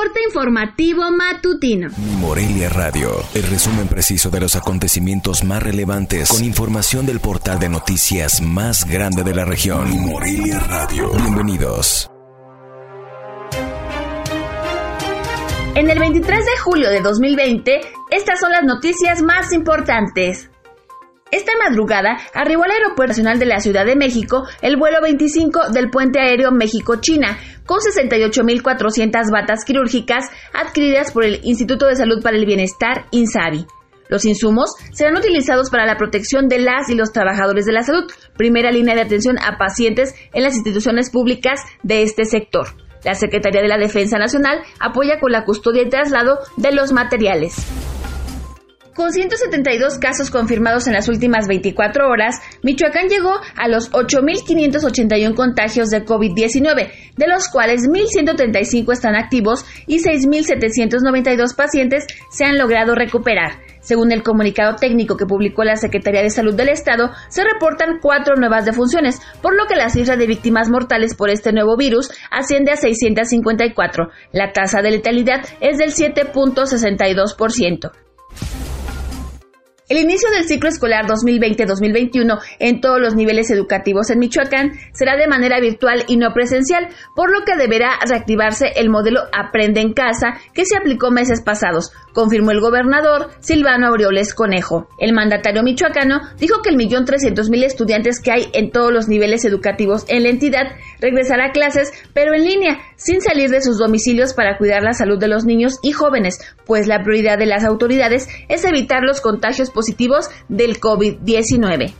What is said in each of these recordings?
Corte informativo matutino. Morelia Radio, el resumen preciso de los acontecimientos más relevantes con información del portal de noticias más grande de la región. Morelia Radio. Bienvenidos. En el 23 de julio de 2020, estas son las noticias más importantes. Esta madrugada arribó al Aeropuerto Nacional de la Ciudad de México el vuelo 25 del puente aéreo México-China, con 68.400 batas quirúrgicas adquiridas por el Instituto de Salud para el Bienestar, INSABI. Los insumos serán utilizados para la protección de las y los trabajadores de la salud, primera línea de atención a pacientes en las instituciones públicas de este sector. La Secretaría de la Defensa Nacional apoya con la custodia y traslado de los materiales. Con 172 casos confirmados en las últimas 24 horas, Michoacán llegó a los 8.581 contagios de COVID-19, de los cuales 1.135 están activos y 6.792 pacientes se han logrado recuperar. Según el comunicado técnico que publicó la Secretaría de Salud del Estado, se reportan cuatro nuevas defunciones, por lo que la cifra de víctimas mortales por este nuevo virus asciende a 654. La tasa de letalidad es del 7.62%. El inicio del ciclo escolar 2020-2021 en todos los niveles educativos en Michoacán será de manera virtual y no presencial, por lo que deberá reactivarse el modelo Aprende en casa que se aplicó meses pasados, confirmó el gobernador Silvano Aureoles Conejo. El mandatario michoacano dijo que el millón trescientos mil estudiantes que hay en todos los niveles educativos en la entidad regresará a clases, pero en línea, sin salir de sus domicilios para cuidar la salud de los niños y jóvenes, pues la prioridad de las autoridades es evitar los contagios positivos del COVID-19.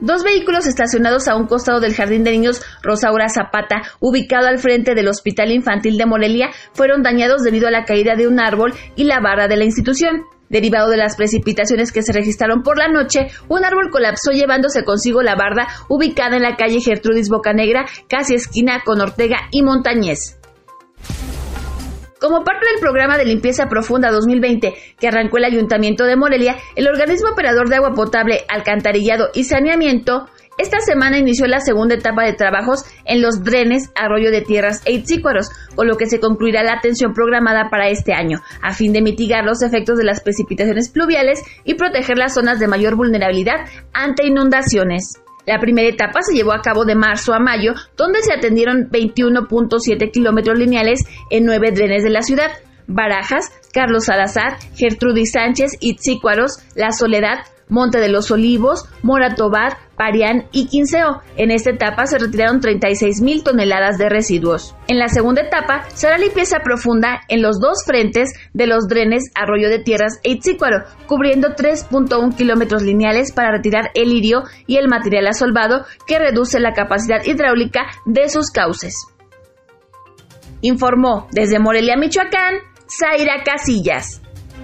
Dos vehículos estacionados a un costado del Jardín de Niños Rosaura Zapata, ubicado al frente del Hospital Infantil de Morelia, fueron dañados debido a la caída de un árbol y la barra de la institución. Derivado de las precipitaciones que se registraron por la noche, un árbol colapsó llevándose consigo la barda ubicada en la calle Gertrudis Bocanegra, casi esquina con Ortega y Montañez. Como parte del programa de limpieza profunda 2020 que arrancó el Ayuntamiento de Morelia, el organismo operador de agua potable, alcantarillado y saneamiento esta semana inició la segunda etapa de trabajos en los drenes, arroyo de tierras e itzícuaros, con lo que se concluirá la atención programada para este año, a fin de mitigar los efectos de las precipitaciones pluviales y proteger las zonas de mayor vulnerabilidad ante inundaciones. La primera etapa se llevó a cabo de marzo a mayo, donde se atendieron 21.7 kilómetros lineales en nueve drenes de la ciudad. Barajas, Carlos Salazar, Gertrudis Sánchez, Itzícuaros, La Soledad, Monte de los Olivos, Moratobar, Parián y Quinceo. En esta etapa se retiraron 36 mil toneladas de residuos. En la segunda etapa será limpieza profunda en los dos frentes de los drenes Arroyo de Tierras e Itzícuaro, cubriendo 3.1 kilómetros lineales para retirar el lirio y el material asolvado que reduce la capacidad hidráulica de sus cauces. Informó desde Morelia, Michoacán, Zaira Casillas.